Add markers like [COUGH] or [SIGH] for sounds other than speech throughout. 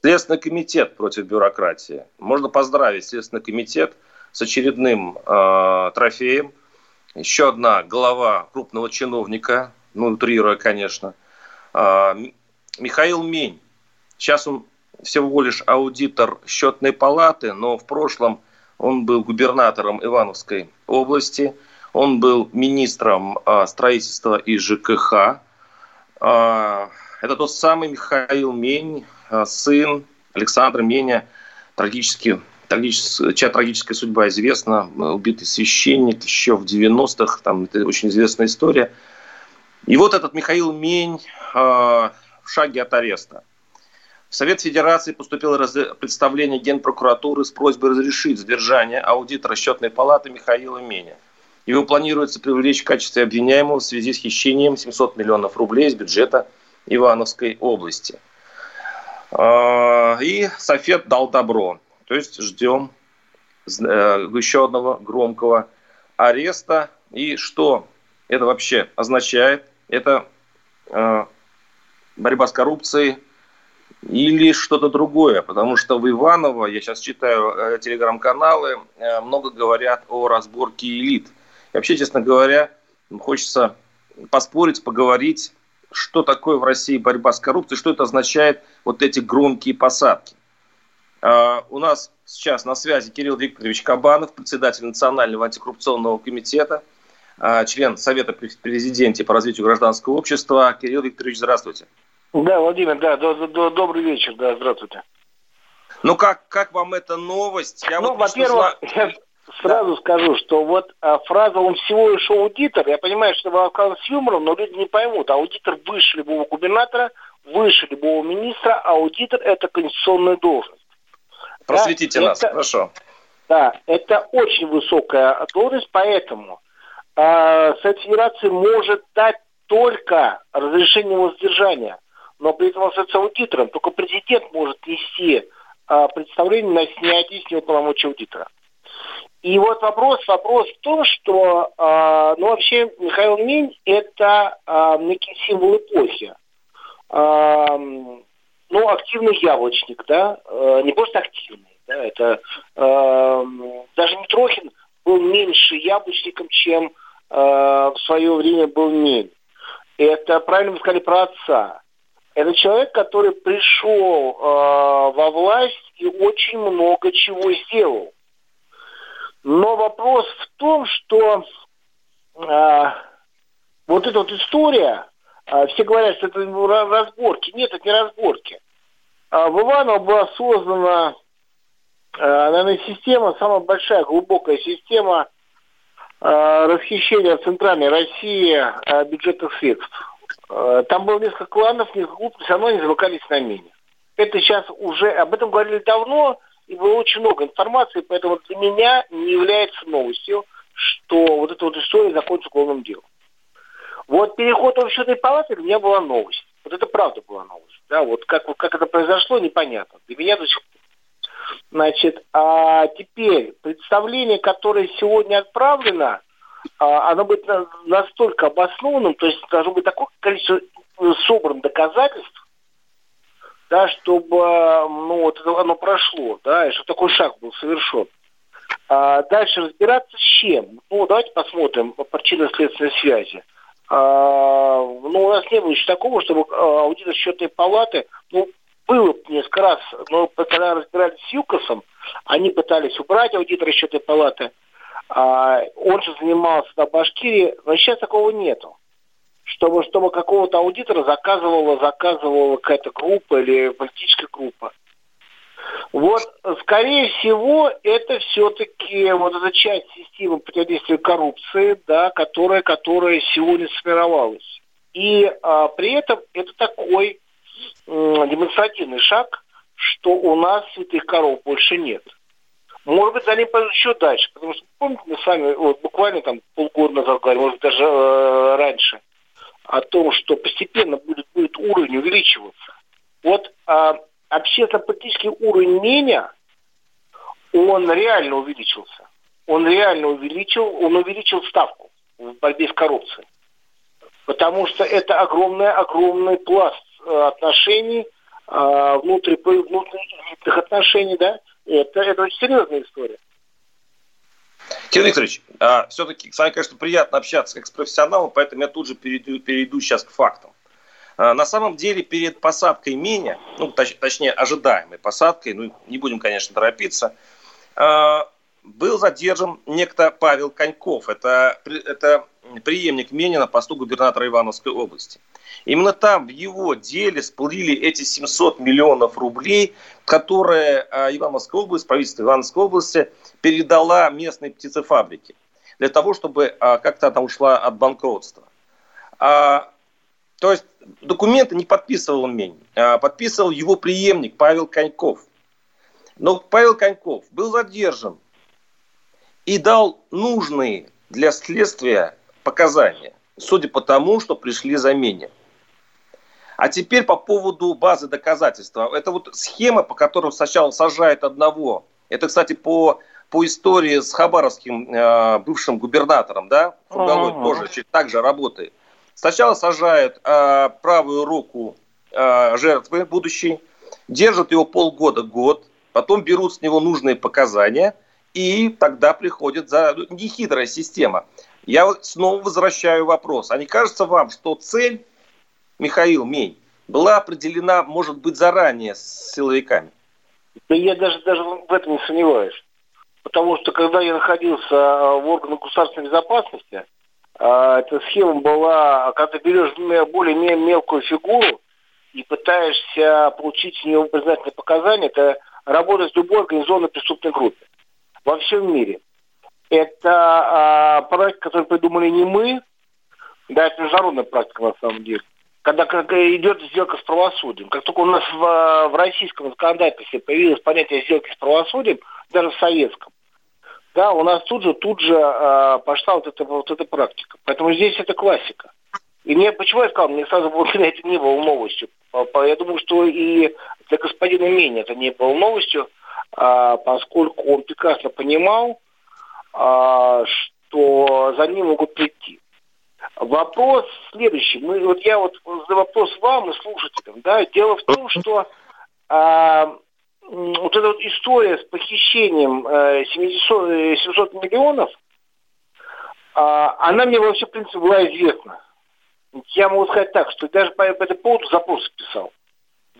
Следственный комитет против бюрократии. Можно поздравить Следственный комитет с очередным э, трофеем. Еще одна глава крупного чиновника, ну, утрируя, конечно, э, Михаил Мень. Сейчас он всего лишь аудитор счетной палаты, но в прошлом он был губернатором Ивановской области, он был министром э, строительства и ЖКХ. Э, это тот самый Михаил Мень, сын Александра Меня, трагически, трагически, чья трагическая судьба известна, убитый священник еще в 90-х, там это очень известная история. И вот этот Михаил Мень э, в шаге от ареста. В Совет Федерации поступило раз... представление Генпрокуратуры с просьбой разрешить задержание аудитора счетной палаты Михаила Меня. Его планируется привлечь в качестве обвиняемого в связи с хищением 700 миллионов рублей из бюджета Ивановской области. И Софет дал добро. То есть ждем еще одного громкого ареста. И что это вообще означает? Это борьба с коррупцией или что-то другое. Потому что в Иваново, я сейчас читаю телеграм-каналы, много говорят о разборке элит. И вообще, честно говоря, хочется поспорить, поговорить что такое в России борьба с коррупцией, что это означает вот эти громкие посадки. Uh, у нас сейчас на связи Кирилл Викторович Кабанов, председатель Национального антикоррупционного комитета, uh, член Совета президенте по развитию гражданского общества. Кирилл Викторович, здравствуйте. Да, Владимир, да, до, до, добрый вечер, да, здравствуйте. Ну как, как вам эта новость? Я ну, вот во-первых, сразу да. скажу, что вот а, фраза «он всего лишь аудитор», я понимаю, что она сказана с юмором, но люди не поймут. Аудитор выше любого губернатора, выше любого министра, аудитор – это конституционная должность. Просветите да, нас, это, хорошо. Да, это очень высокая должность, поэтому э, Совет Федерации может дать только разрешение воздержания, но при этом остается аудитором. Только президент может нести э, представление на снятие с него полномочий аудитора. И вот вопрос, вопрос в том, что, э, ну, вообще, Михаил Мень – это э, некий символ эпохи. Э, ну, активный яблочник, да, э, не просто активный, да, это э, даже Митрохин был меньше яблочником, чем э, в свое время был Мень. Это, правильно вы сказали про отца. Это человек, который пришел э, во власть и очень много чего сделал. Но вопрос в том, что э, вот эта вот история, э, все говорят, что это разборки. Нет, это не разборки. Э, в Иваново была создана, э, наверное, система, самая большая, глубокая система э, расхищения Центральной России э, бюджетных средств. Э, там было несколько кланов, несколько групп, все равно они замыкались на мине. Это сейчас уже, об этом говорили давно, и было очень много информации, поэтому для меня не является новостью, что вот эта вот история закончится уголовным делом. Вот переход в счетной палаты для меня была новость. Вот это правда была новость. Да, вот как, как это произошло, непонятно. Для меня до сих пор. Значит, а теперь представление, которое сегодня отправлено, а, оно будет настолько обоснованным, то есть должно быть такое количество собран доказательств, да, чтобы ну, вот оно прошло, да, и чтобы такой шаг был совершен. А дальше разбираться с чем? Ну, давайте посмотрим причинно-следственной связи. А, ну, у нас не было еще такого, чтобы а, аудитор счетной палаты, ну, было несколько раз, но когда разбирались с ЮКОСом, они пытались убрать аудитора счетной палаты, а, он же занимался на Башкирии, но сейчас такого нету чтобы, чтобы какого-то аудитора заказывала, заказывала какая-то группа или политическая группа. Вот, скорее всего, это все-таки вот эта часть системы противодействия коррупции, да, которая, которая сегодня сформировалась. И а, при этом это такой м, демонстративный шаг что у нас святых коров больше нет. Может быть, они пойдут еще дальше, потому что, помните, мы с вами вот, буквально там полгода назад говорили, может даже э, раньше, о том, что постепенно будет, будет уровень увеличиваться. Вот э, общественно-политический уровень меня, он реально увеличился. Он реально увеличил, он увеличил ставку в борьбе с коррупцией. Потому что это огромный-огромный пласт э, отношений, э, внутри, внутри отношений, да, это, это очень серьезная история. Кирилл Викторович, а, все-таки с вами, конечно, приятно общаться как с профессионалом, поэтому я тут же перейду, перейду сейчас к фактам. А, на самом деле перед посадкой меня, ну, точ, точнее ожидаемой посадкой, ну, не будем, конечно, торопиться, а, был задержан некто Павел Коньков. Это, это преемник Менина посту губернатора Ивановской области. Именно там, в его деле, всплыли эти 700 миллионов рублей, которые а, Ивановская область, правительство Ивановской области передала местной птицефабрике для того, чтобы а, как-то она ушла от банкротства. А, то есть документы не подписывал Мень, подписывал его преемник Павел Коньков. Но Павел Коньков был задержан и дал нужные для следствия показания, судя по тому, что пришли замене. А теперь по поводу базы доказательства. Это вот схема, по которой сначала сажают одного. Это, кстати, по, по истории с хабаровским э, бывшим губернатором, да, Фургалой uh-huh. тоже так же работает. Сначала сажают э, правую руку э, жертвы будущей, держат его полгода, год, потом берут с него нужные показания, и тогда приходит за ну, нехитрая система. Я снова возвращаю вопрос. А не кажется вам, что цель Михаил Мень, была определена, может быть, заранее с силовиками? Да я даже, даже в этом не сомневаюсь. Потому что когда я находился в органах государственной безопасности, а, эта схема была, когда берешь более мелкую фигуру и пытаешься получить с нее признательные показания, это работа с любой организованной преступной группой во всем мире. Это а, проект, который придумали не мы, да, это международная практика на самом деле когда, идет сделка с правосудием. Как только у нас в, в российском законодательстве появилось понятие сделки с правосудием, даже в советском, да, у нас тут же, тут же э, пошла вот эта, вот эта практика. Поэтому здесь это классика. И мне, почему я сказал, мне сразу было, [LAUGHS] это не было новостью. Я думаю, что и для господина Мени это не было новостью, а, поскольку он прекрасно понимал, а, что за ним могут прийти. Вопрос следующий. Мы, вот я вот задаю вопрос вам и слушателям. Да? Дело в том, что а, вот эта вот история с похищением э, 700, 700 миллионов, а, она мне вообще, в принципе, была известна. Я могу сказать так, что даже по, по этому поводу запрос писал.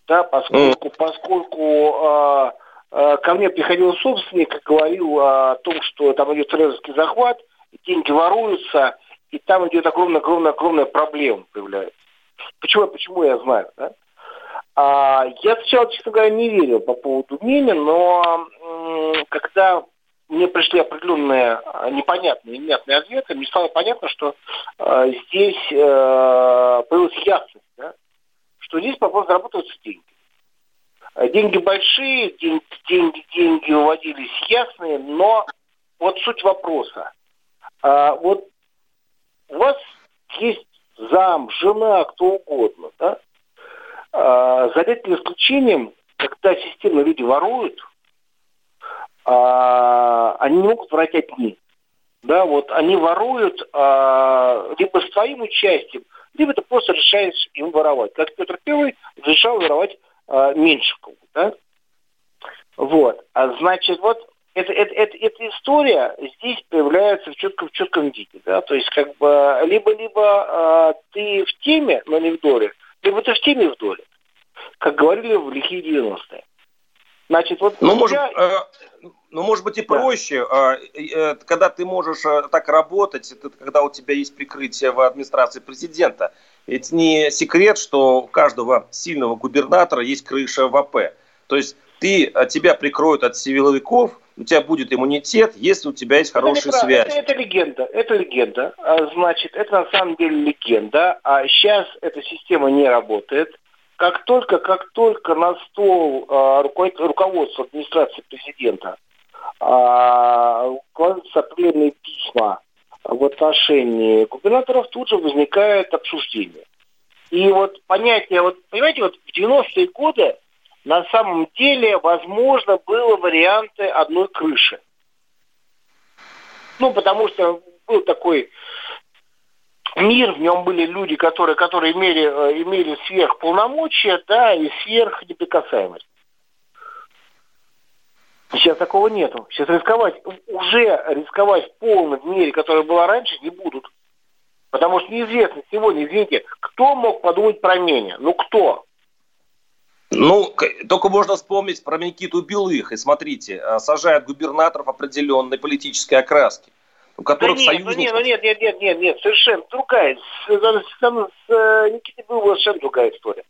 Да, поскольку, поскольку а, а, ко мне приходил собственник и говорил о том, что там идет трезорский захват, деньги воруются, и там идет огромная-огромная-огромная проблема появляется. Почему, почему я знаю, да? А, я сначала, честно говоря, не верил по поводу Мими, но когда мне пришли определенные а, непонятные, невнятные ответы, мне стало понятно, что э, здесь э, появилась ясность, да? что здесь вопрос зарабатываются деньги. Деньги большие, деньги, деньги, деньги выводились ясные, но вот суть вопроса. А, вот у вас есть зам, жена, кто угодно, да? А, за редким исключением, когда системно люди воруют, а, они не могут врать одни. Да, вот они воруют а, либо с твоим участием, либо ты просто решаешь им воровать. Как Петр Первый решал воровать а, Меньшикову, да? Вот. А значит, вот это, это, это, эта история здесь появляется в четком, в четком виде. Да? То есть, как бы, либо-либо э, ты в теме, но не в доле, либо ты в теме в доле. Как говорили в лихие 90-е. Значит, вот ну, может, я... э, ну, может быть, и да. проще, э, э, когда ты можешь э, так работать, это когда у тебя есть прикрытие в администрации президента. Ведь не секрет, что у каждого сильного губернатора есть крыша в АП. То есть ты, э, тебя прикроют от силовиков, у тебя будет иммунитет, если у тебя есть хорошая это связь. Это, это легенда, это легенда. А, значит, это на самом деле легенда. А сейчас эта система не работает. как только, как только на стол э, руководства администрации президента э, кладутся определенные письма в отношении губернаторов, тут же возникает обсуждение. И вот понятие, вот понимаете, вот в 90-е годы на самом деле, возможно, было варианты одной крыши. Ну, потому что был такой мир, в нем были люди, которые, которые имели, э, имели сверхполномочия, да, и сверхнеприкасаемость. Сейчас такого нету. Сейчас рисковать, уже рисковать в полной мере, которая была раньше, не будут. Потому что неизвестно сегодня, извините, кто мог подумать про меня? Ну кто? Ну, только можно вспомнить про Никиту Белых. И смотрите, э, сажают губернаторов определенной политической окраски у которых да нет, союзников... ну нет, ну нет, нет, нет, нет, нет, совершенно другая. С, с, с, э, Никитой Белых совершенно другая история.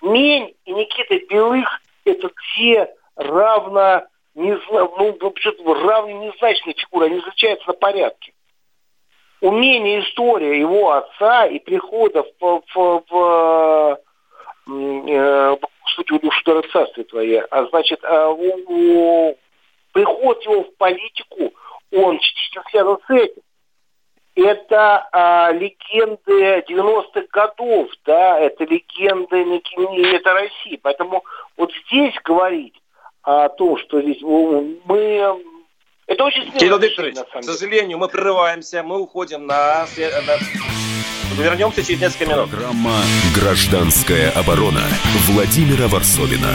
Мень и Никита Белых это все равно не, ну, равно незначные фигуры, они изучаются на порядке. Умение история его отца и прихода в, в, в, э, сути, душу царствие твое, а значит, а, у, у, приход его в политику – он частично связан с этим. Это а, легенды 90-х годов, да, это легенды не это России. Поэтому вот здесь говорить о том, что здесь мы это очень смешно. Кирилл Викторович, к сожалению, мы прерываемся, мы уходим на... Вернемся через несколько минут. Программа «Гражданская оборона» Владимира Варсовина.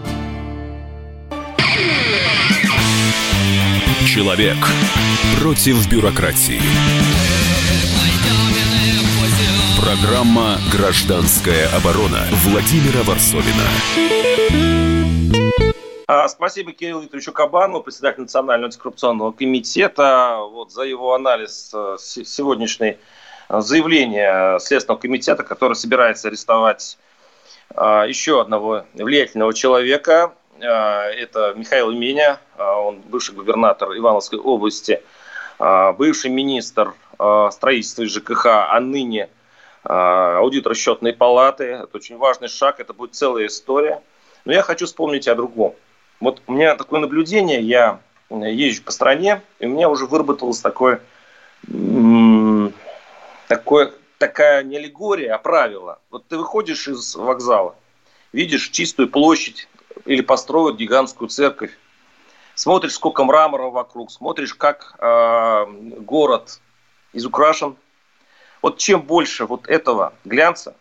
Человек против бюрократии. Программа «Гражданская оборона» Владимира Варсовина. А, спасибо Кириллу Викторовичу Кабану, председателю Национального антикоррупционного комитета, вот, за его анализ э, сегодняшней э, заявления Следственного комитета, который собирается арестовать а, еще одного влиятельного человека, а, это Михаил Меня, он бывший губернатор Ивановской области, а, бывший министр строительства и ЖКХ, а ныне аудитор счетной палаты. Это очень важный шаг, это будет целая история. Но я хочу вспомнить о другом. Вот у меня такое наблюдение, я езжу по стране, и у меня уже выработалось такое, такое такая не аллегория, а правило. Вот ты выходишь из вокзала, видишь чистую площадь, или построят гигантскую церковь. Смотришь, сколько мрамора вокруг, смотришь, как э, город изукрашен. Вот чем больше вот этого глянца,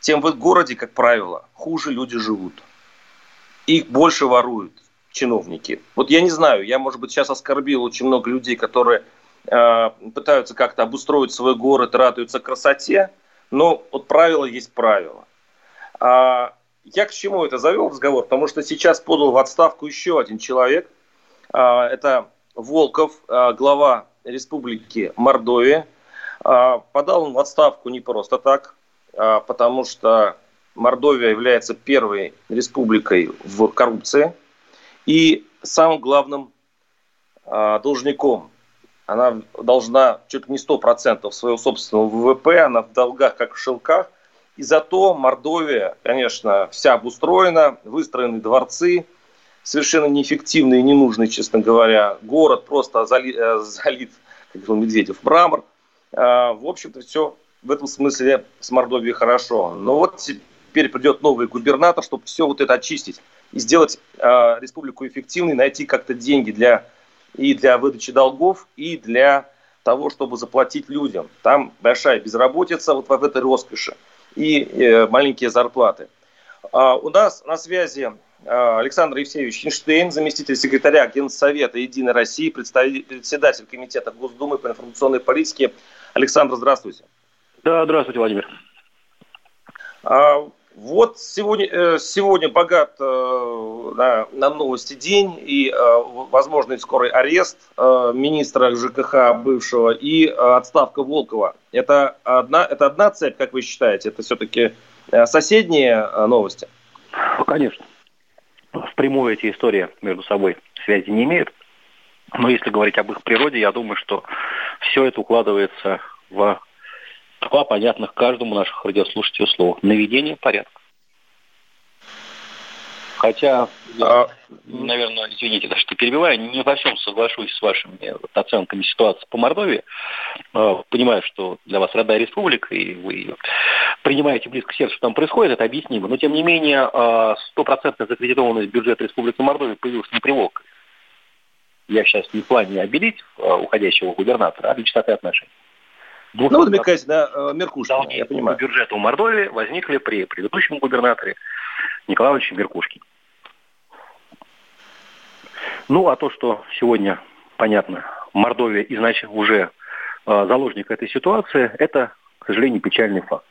тем в городе, как правило, хуже люди живут. Их больше воруют чиновники. Вот я не знаю, я, может быть, сейчас оскорбил очень много людей, которые э, пытаются как-то обустроить свой город, радуются красоте, но вот правило есть правило. А я к чему это завел разговор? Потому что сейчас подал в отставку еще один человек. А, это Волков, а, глава Республики Мордовия. А, подал он в отставку не просто так, потому что Мордовия является первой республикой в коррупции и самым главным должником. Она должна чуть не 100% своего собственного ВВП, она в долгах, как в шелках – и зато Мордовия, конечно, вся обустроена, выстроены дворцы, совершенно неэффективный и ненужный, честно говоря. Город просто залит, э, залит как говорил Медведев, мрамор. А, в общем-то, все в этом смысле с Мордовией хорошо. Но вот теперь придет новый губернатор, чтобы все вот это очистить и сделать а, республику эффективной, найти как-то деньги для, и для выдачи долгов, и для того, чтобы заплатить людям. Там большая безработица вот в этой роскоши и э, маленькие зарплаты. А у нас на связи а, Александр Евсеевич Эйнштейн, заместитель секретаря Генсовета Единой России, председатель Комитета Госдумы по информационной политике. Александр, здравствуйте. Да, здравствуйте, Владимир. Вот сегодня, э, сегодня богат э, на, на новости день и э, возможный скорый арест министра ЖКХ бывшего и отставка Волкова. Это одна, это одна цепь, как вы считаете? Это все-таки соседние новости? Ну, конечно. Впрямую эти истории между собой связи не имеют. Но если говорить об их природе, я думаю, что все это укладывается в два понятных каждому наших радиослушателей слова. Наведение порядка. Хотя, а... наверное, извините, даже что перебиваю, не во всем соглашусь с вашими оценками ситуации по Мордовии. А, понимаю, что для вас родная республика, и вы принимаете близко к сердцу, что там происходит, это объяснимо. Но, тем не менее, а, стопроцентная закредитованность бюджета Республики Мордовия появилась не при Я сейчас не в плане обелить а, уходящего губернатора, а для чистоты отношений. Ну, вы намекаете на э, Меркушкина, я понимаю. бюджета у Мордовии возникли при предыдущем губернаторе Николае Ивановиче Меркушкине. Ну, а то, что сегодня, понятно, Мордовия изначально уже э, заложник этой ситуации, это, к сожалению, печальный факт.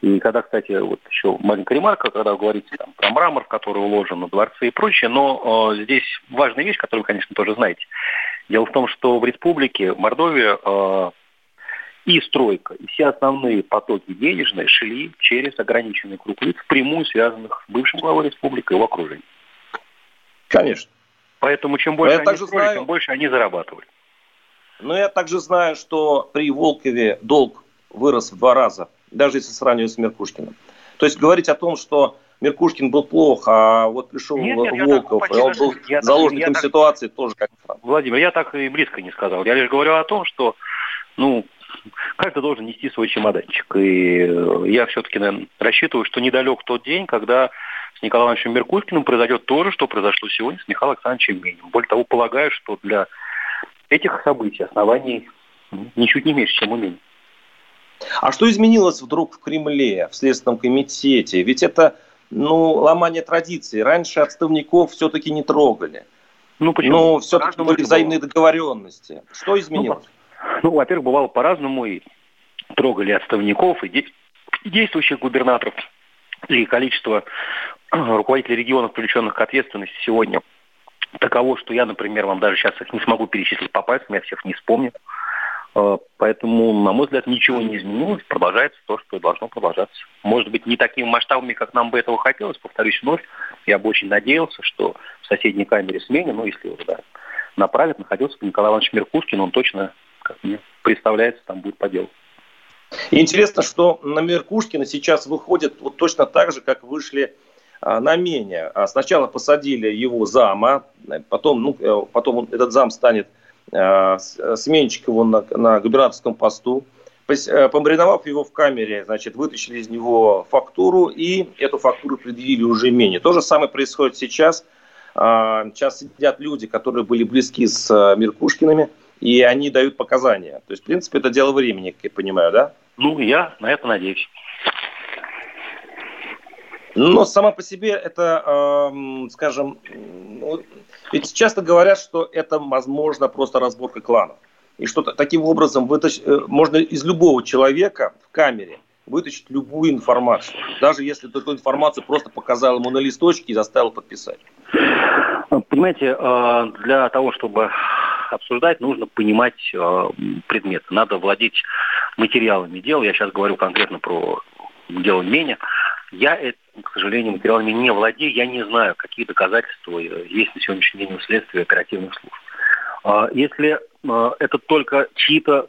И когда, кстати, вот еще маленькая ремарка, когда вы говорите там, про мрамор, который уложен на дворцы и прочее, но э, здесь важная вещь, которую вы, конечно, тоже знаете. Дело в том, что в республике Мордовия э, и стройка, и все основные потоки денежные шли через ограниченный круг лиц, прямую связанных с бывшим главой республики и его окружением. Конечно. Поэтому чем больше они строили, знаю... тем больше они зарабатывали. Но я также знаю, что при Волкове долг вырос в два раза, даже если сравнивать с Меркушкиным. То есть говорить о том, что Меркушкин был плох, а вот пришел нет, нет, Волков, и он был я заложником я ситуации, так... тоже как Владимир, я так и близко не сказал. Я лишь говорю о том, что ну, каждый должен нести свой чемоданчик. И э, я все-таки, наверное, рассчитываю, что недалек тот день, когда с Николаем Ивановичем Меркулькиным произойдет то же, что произошло сегодня с Михаилом Александровичем Минем. Более того, полагаю, что для этих событий оснований ничуть не меньше, чем у Минина. А что изменилось вдруг в Кремле, в Следственном комитете? Ведь это ну, ломание традиций. Раньше отставников все-таки не трогали. Ну, почему? Но все-таки были взаимные договоренности. Что изменилось? Ну, ну во-первых, бывало по-разному. И трогали отставников, и действующих губернаторов. И количество [CLEARS THROAT] руководителей регионов, привлеченных к ответственности сегодня, таково, что я, например, вам даже сейчас их не смогу перечислить по пальцам, я всех не вспомню. Э, поэтому, на мой взгляд, ничего не изменилось, продолжается то, что и должно продолжаться. Может быть, не такими масштабами, как нам бы этого хотелось, повторюсь вновь. Я бы очень надеялся, что в соседней камере смене, ну, если его да, направят, находился Николай Иванович Меркушкин, он точно, как мне представляется, там будет по делу. И интересно, что на Меркушкина сейчас выходят вот точно так же, как вышли а, на Меня. А сначала посадили его зама, потом, ну, э, потом этот зам станет а, сменщик его на, на губернаторском посту. Э, помариновав его в камере, значит, вытащили из него фактуру и эту фактуру предъявили уже Мене. То же самое происходит сейчас. Сейчас сидят люди, которые были близки с э, Меркушкиными, и они дают показания. То есть, в принципе, это дело времени, как я понимаю, да? Ну, я на это надеюсь. Но сама по себе это, э, скажем, ну, ведь часто говорят, что это возможно просто разборка кланов. И что таким образом вытащ... Э, можно из любого человека в камере вытащить любую информацию, даже если ты эту информацию просто показал ему на листочке и заставил подписать. Понимаете, э, для того, чтобы обсуждать, нужно понимать э, предметы. Надо владеть материалами дела. Я сейчас говорю конкретно про дело Меня. Я, к сожалению, материалами не владею. Я не знаю, какие доказательства есть на сегодняшний день у следствия оперативных служб. А, если э, это только чьи-то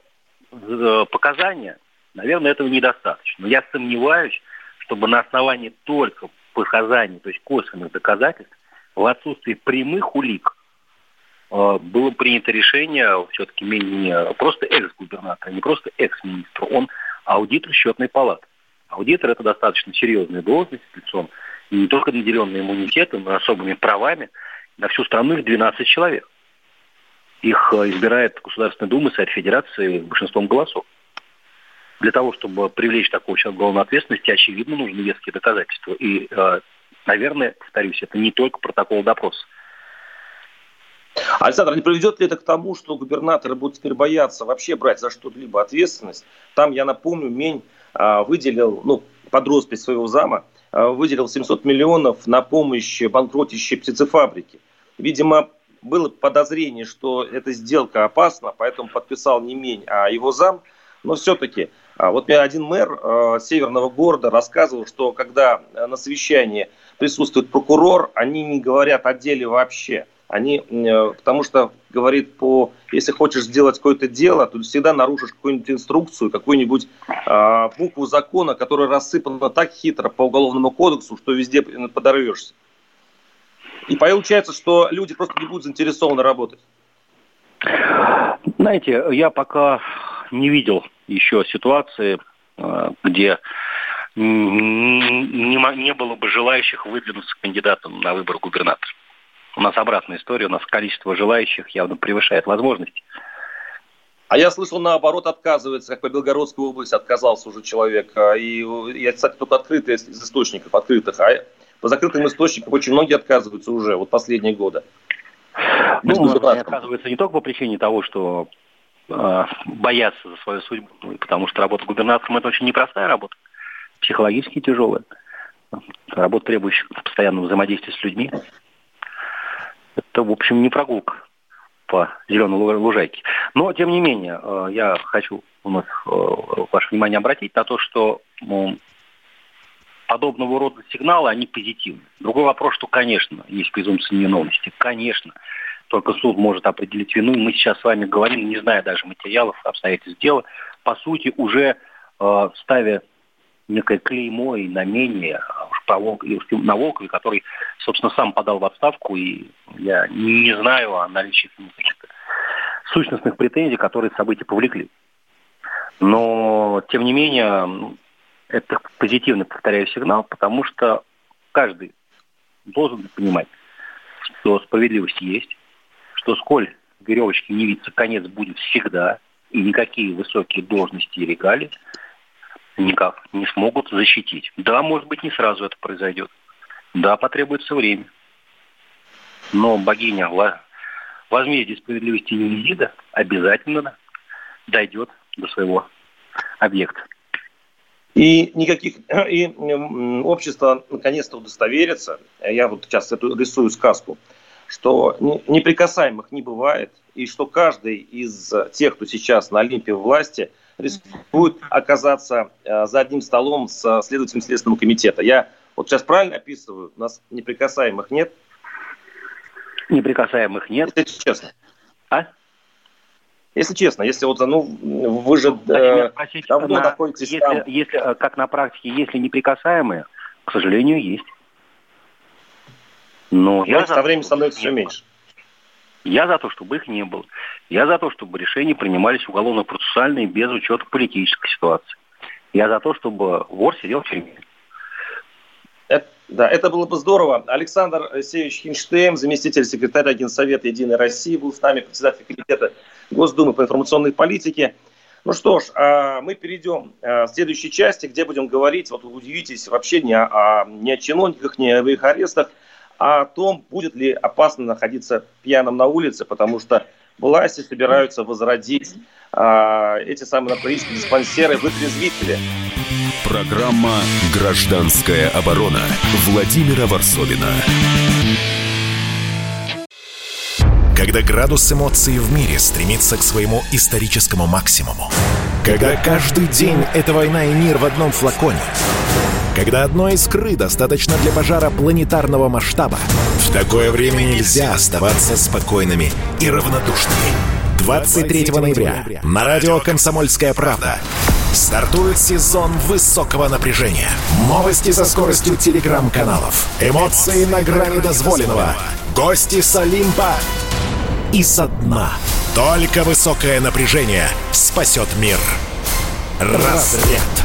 э, показания, наверное, этого недостаточно. Но я сомневаюсь, чтобы на основании только показаний, то есть косвенных доказательств, в отсутствии прямых улик, Э, было принято решение все-таки не просто экс-губернатора, не просто экс-министра, он аудитор счетной палаты. Аудитор – это достаточно серьезная должность лицом, не только наделенный иммунитетом, но и особыми правами. На всю страну их 12 человек. Их э, избирает Государственная Дума, Совет Федерации большинством голосов. Для того, чтобы привлечь такого человека к уголовной ответственности, очевидно, нужны веские доказательства. И, э, наверное, повторюсь, это не только протокол допроса. Александр, не приведет ли это к тому, что губернаторы будут теперь бояться вообще брать за что-либо ответственность? Там, я напомню, Мень а, выделил, ну, под роспись своего зама, выделил 700 миллионов на помощь банкротящей птицефабрике. Видимо, было подозрение, что эта сделка опасна, поэтому подписал не Мень, а его зам. Но все-таки, а, вот мне один мэр северного города рассказывал, что когда на совещании присутствует прокурор, они не говорят о деле вообще. Они, э, потому что, говорит, по, если хочешь сделать какое-то дело, то всегда нарушишь какую-нибудь инструкцию, какую-нибудь э, букву закона, которая рассыпана так хитро по уголовному кодексу, что везде подорвешься. И получается, что люди просто не будут заинтересованы работать. Знаете, я пока не видел еще ситуации, э, где не, не было бы желающих выдвинуться кандидатом на выбор губернатора. У нас обратная история, у нас количество желающих явно превышает возможности. А я слышал, наоборот, отказывается, как по Белгородской области отказался уже человек. А, и я, кстати, только открытый из источников, открытых. А по закрытым источникам очень многие отказываются уже, вот последние годы. Ну, они отказываются не только по причине того, что э, боятся за свою судьбу, потому что работа губернатором – это очень непростая работа, психологически тяжелая. Работа, требующая постоянного взаимодействия с людьми. Это, в общем, не прогулка по зеленой лужайке. Но, тем не менее, э, я хочу вновь э, ваше внимание обратить на то, что подобного рода сигналы, они позитивны. Другой вопрос, что, конечно, есть презумпция невиновности. Конечно, только суд может определить вину. Мы сейчас с вами говорим, не зная даже материалов, обстоятельств дела, по сути, уже э, ставя некое клеймо и намение на Волкове, который, собственно, сам подал в отставку, и я не знаю о наличии сущностных претензий, которые события повлекли. Но, тем не менее, это позитивный, повторяю, сигнал, потому что каждый должен понимать, что справедливость есть, что сколь веревочки не видится, конец будет всегда, и никакие высокие должности и регалии никак не смогут защитить. Да, может быть, не сразу это произойдет. Да, потребуется время. Но богиня возмездие справедливости Низида обязательно дойдет до своего объекта. И никаких и общество наконец-то удостоверится. Я вот сейчас эту рисую сказку, что неприкасаемых не бывает, и что каждый из тех, кто сейчас на Олимпе власти, рискует оказаться э, за одним столом с следователем Следственного комитета. Я вот сейчас правильно описываю? У нас неприкасаемых нет? Неприкасаемых нет. Это честно. А? Если честно, если вот, ну, вы же э, спросить, давно на, находитесь если, там. Если, э, как на практике, если неприкасаемые, к сожалению, есть. Но я со временем становится все меньше. Я за то, чтобы их не было. Я за то, чтобы решения принимались уголовно-процессуальные без учета политической ситуации. Я за то, чтобы вор сидел в тюрьме. Да, это было бы здорово. Александр Алексеевич Хинштейн, заместитель секретаря Генсовета Единой России, был с нами, председатель комитета Госдумы по информационной политике. Ну что ж, а, мы перейдем а, к следующей части, где будем говорить, вот удивитесь, вообще не о, не о чиновниках, не о их арестах, о том, будет ли опасно находиться пьяным на улице, потому что власти собираются возродить а, эти самые наркотические диспансеры, вытрезвители. Программа «Гражданская оборона» Владимира Варсовина. Когда градус эмоций в мире стремится к своему историческому максимуму. Когда каждый день — это война и мир в одном флаконе. Когда одной искры достаточно для пожара планетарного масштаба. В такое время нельзя оставаться спокойными и равнодушными. 23 ноября на радио «Комсомольская правда» стартует сезон высокого напряжения. Новости со скоростью телеграм-каналов. Эмоции на грани дозволенного. Гости с Олимпа и со дна. Только высокое напряжение спасет мир. Разряд.